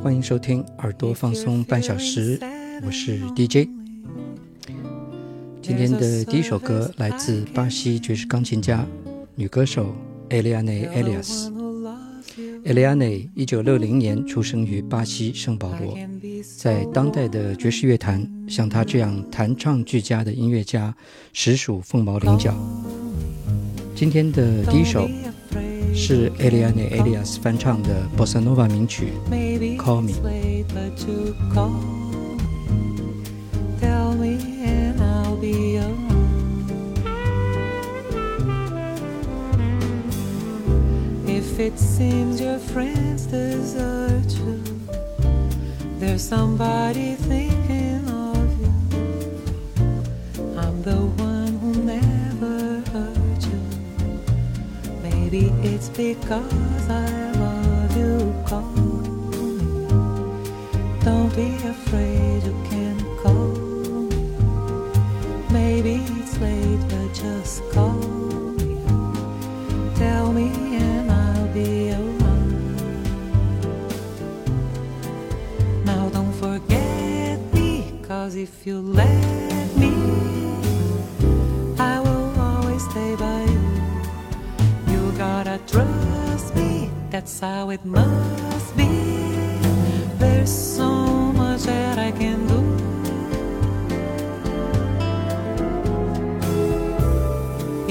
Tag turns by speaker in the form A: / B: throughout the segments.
A: 欢迎收听耳朵放松半小时，我是 DJ。今天的第一首歌来自巴西爵士钢琴家、女歌手 Eliane Elias。Eliane 一九六零年出生于巴西圣保罗，在当代的爵士乐坛，像她这样弹唱俱佳的音乐家实属凤毛麟角。今天的第一首。是 Eliane Elias 翻唱的 Bossa Nova 名曲《Call
B: Me》。If it seems your friends desert you, there's somebody thinking of you. I'm the one Maybe it's because I love you. Call me. Don't be afraid, you can call me. Maybe it's late, but just call me. Tell me and I'll be around. Now don't forget me, cause if you let that's how it must be. There's so much that I can do.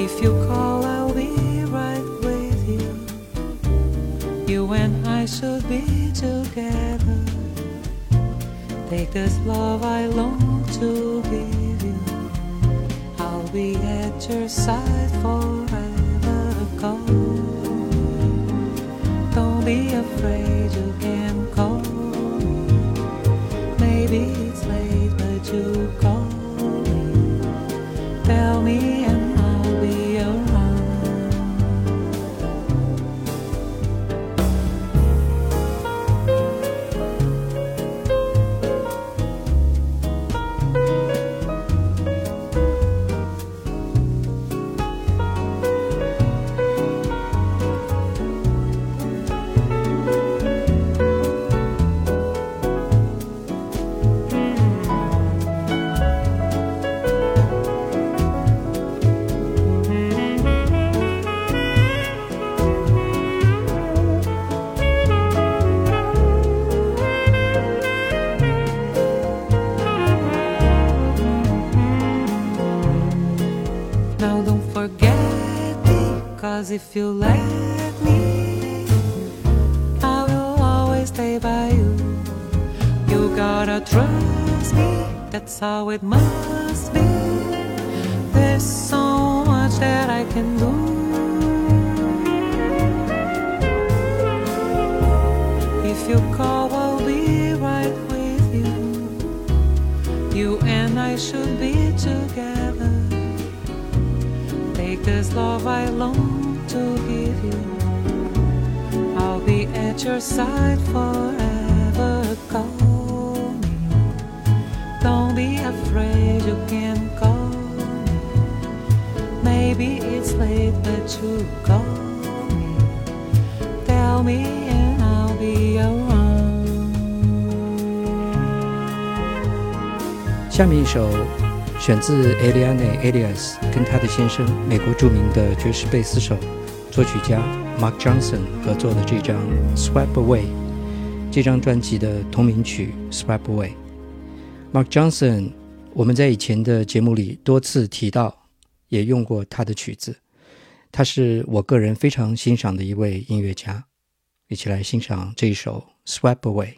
B: If you call, I'll be right with you. You and I should be together. Take this love I long to give you. I'll be at your side forever. Now don't forget me, cause if you let me, I will always stay by you. You gotta trust me, that's how it must be. There's so much that I can do. If you call, I'll be right with you. You and I should be together Take this love I long to give you. I'll be at your side forever. Call me. Don't be afraid, you can call me. Maybe it's late, but you call me. Tell me and I'll be around.
A: 下面一首 选自 Eliane Elias 跟她的先生美国著名的爵士贝斯手、作曲家 Mark Johnson 合作的这张《Swipe Away》，这张专辑的同名曲《Swipe Away》。Mark Johnson，我们在以前的节目里多次提到，也用过他的曲子。他是我个人非常欣赏的一位音乐家。一起来欣赏这一首《Swipe Away》。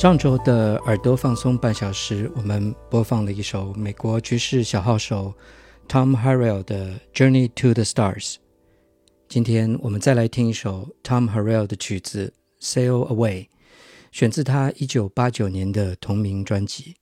A: 上周的耳朵放松半小时，我们播放了一首美国爵士小号手 Tom Harrell 的《Journey to the Stars》。今天我们再来听一首 Tom Harrell 的曲子《Sail Away》，选自他一九八九年的同名专辑。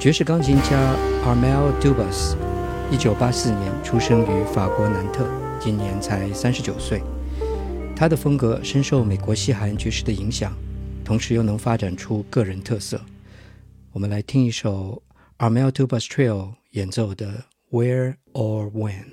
A: 爵士钢琴家 Armel Dubas，一九八四年出生于法国南特，今年才三十九岁。他的风格深受美国西海岸爵士的影响，同时又能发展出个人特色。我们来听一首 Armel Dubas Trio 演奏的《Where or When》。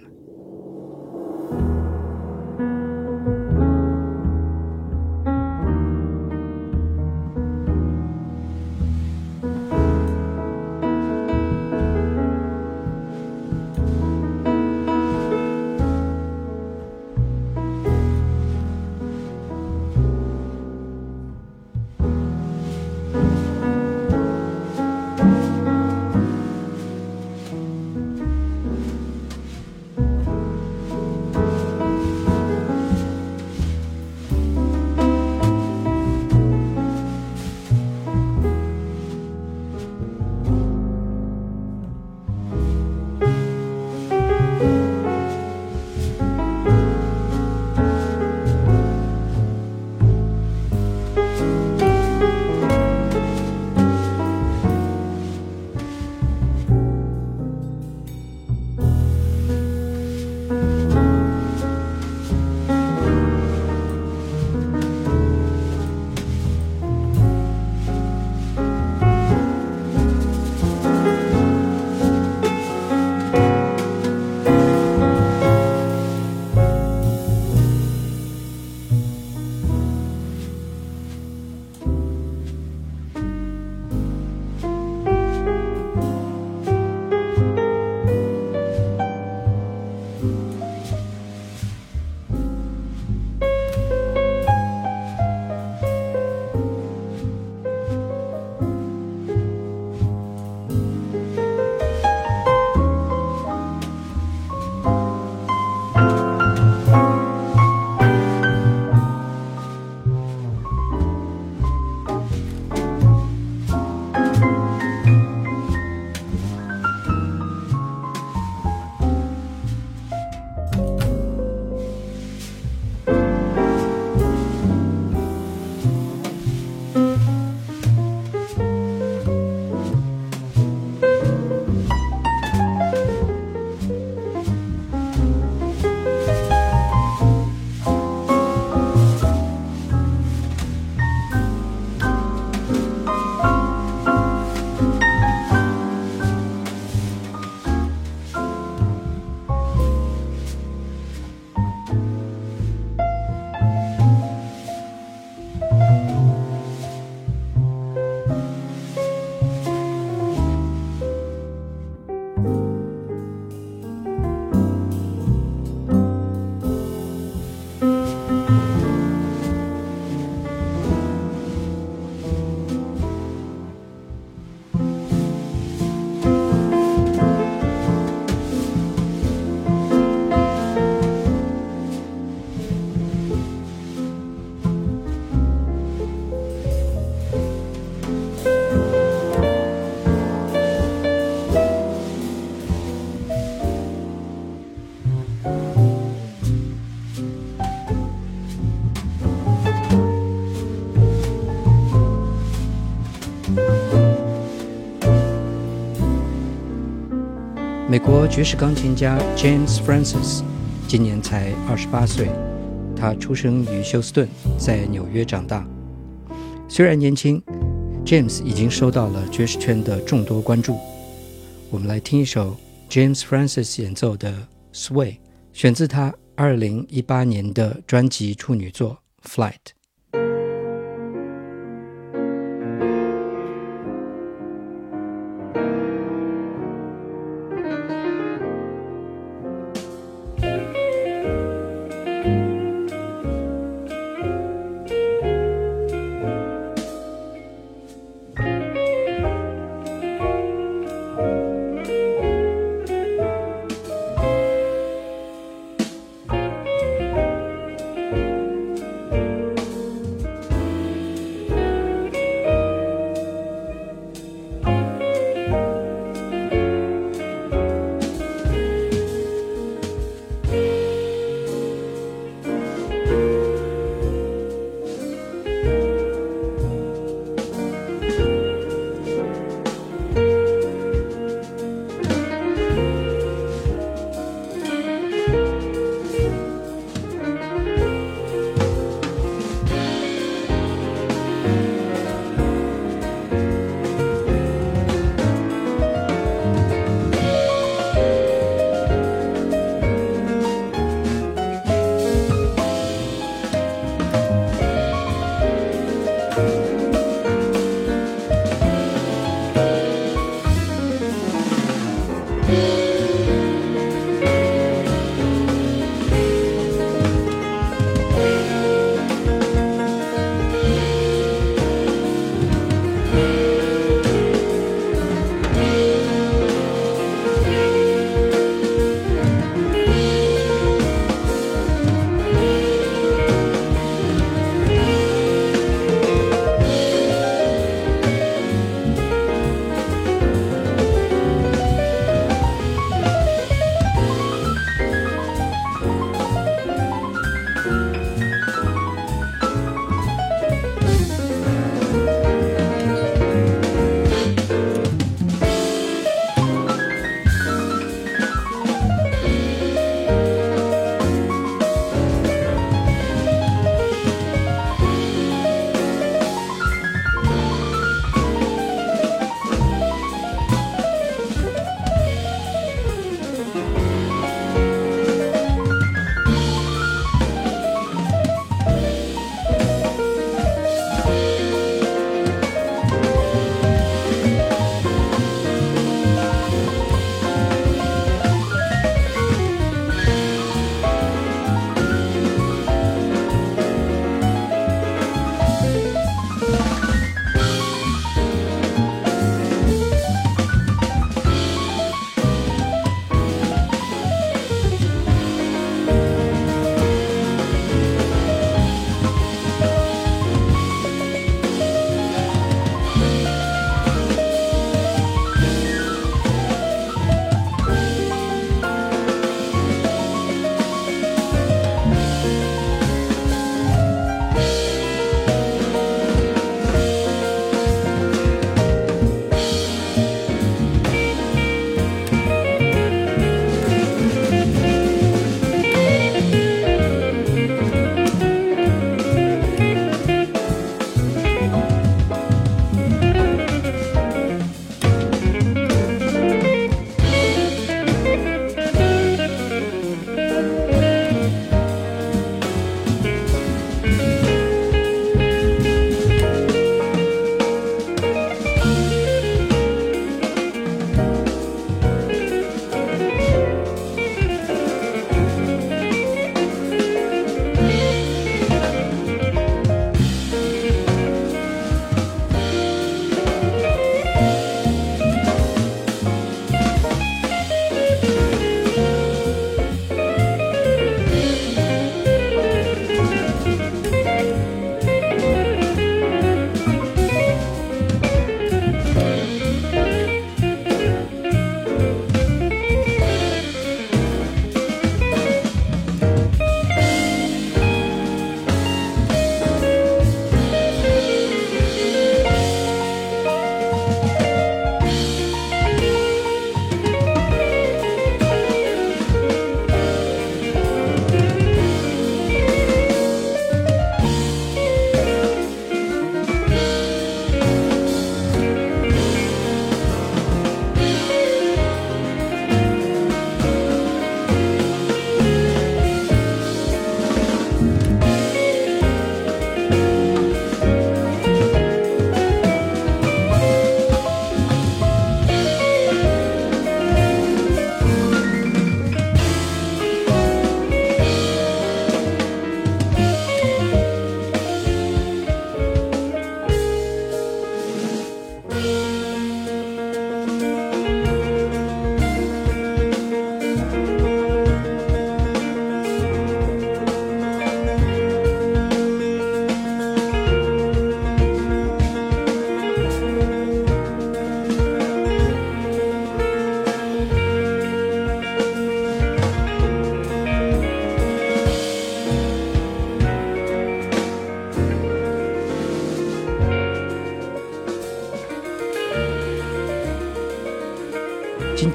A: 美国爵士钢琴家 James Francis 今年才二十八岁，他出生于休斯顿，在纽约长大。虽然年轻，James 已经受到了爵士圈的众多关注。我们来听一首 James Francis 演奏的《Sway》，选自他二零一八年的专辑处女作《Flight》。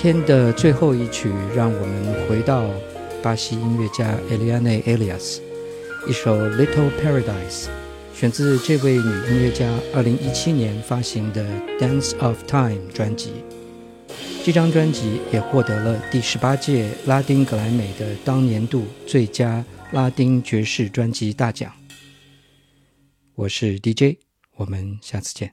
A: 天的最后一曲，让我们回到巴西音乐家 Eliane Elias，一首《Little Paradise》，选自这位女音乐家2017年发行的《Dance of Time》专辑。这张专辑也获得了第十八届拉丁格莱美的当年度最佳拉丁爵士专辑大奖。我是 DJ，我们下次见。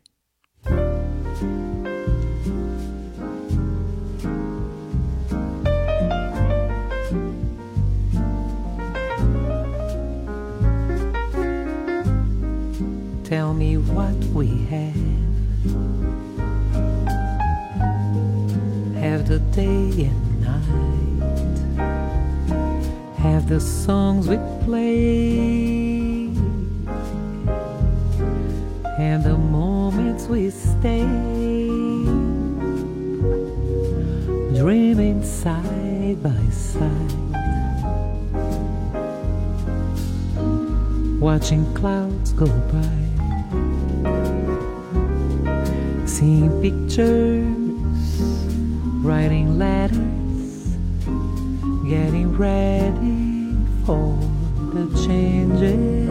B: Tell me what we have. Have the day and night. Have the songs we play. And the moments we stay. Dreaming side by side. Watching clouds go by pictures, writing letters, getting ready for the changes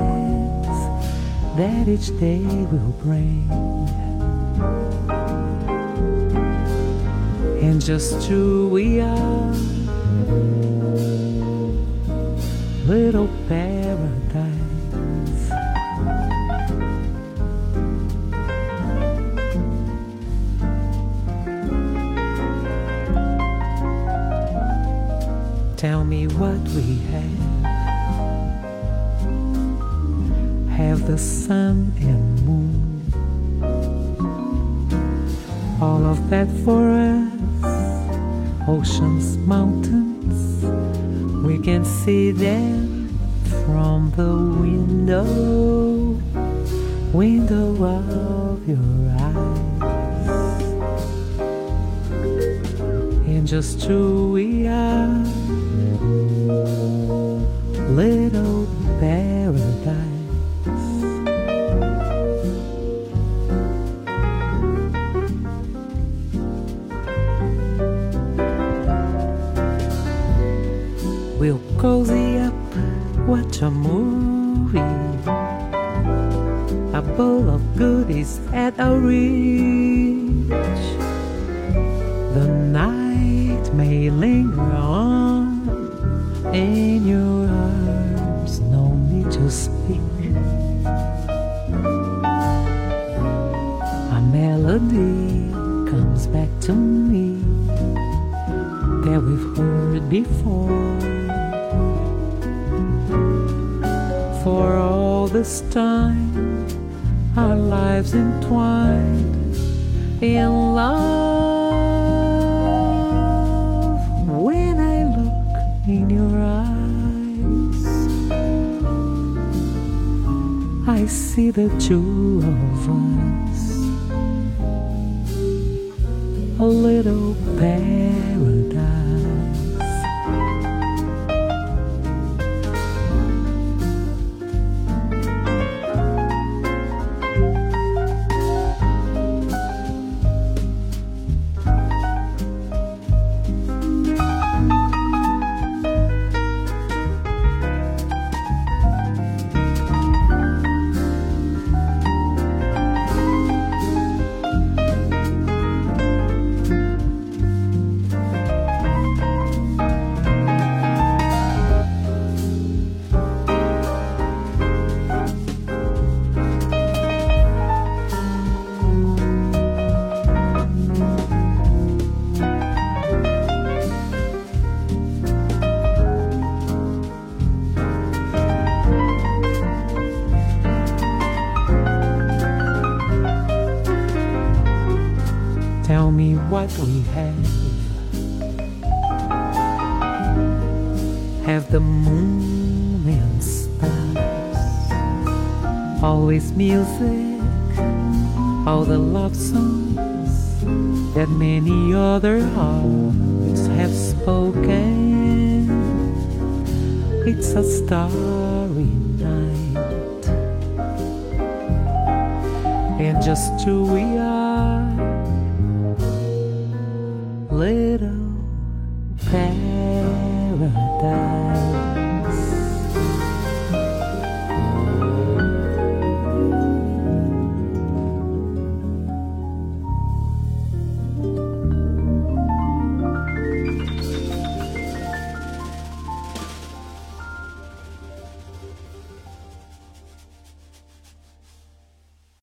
B: that each day will bring. And just who we are, little paradise. Sun and moon. All of that for us. Oceans, mountains. We can see them from the window. Window of your eyes. And just who we are We'll cozy up, watch a movie. A bowl of goodies at our reach. The night may linger on in your arms, this time, our lives entwined in love. When I look in your eyes, I see the two of us, a little paradise. Tell me what we have. Have the moon and stars. Always music, all the love songs that many other hearts have spoken. It's a starry night, and just two we are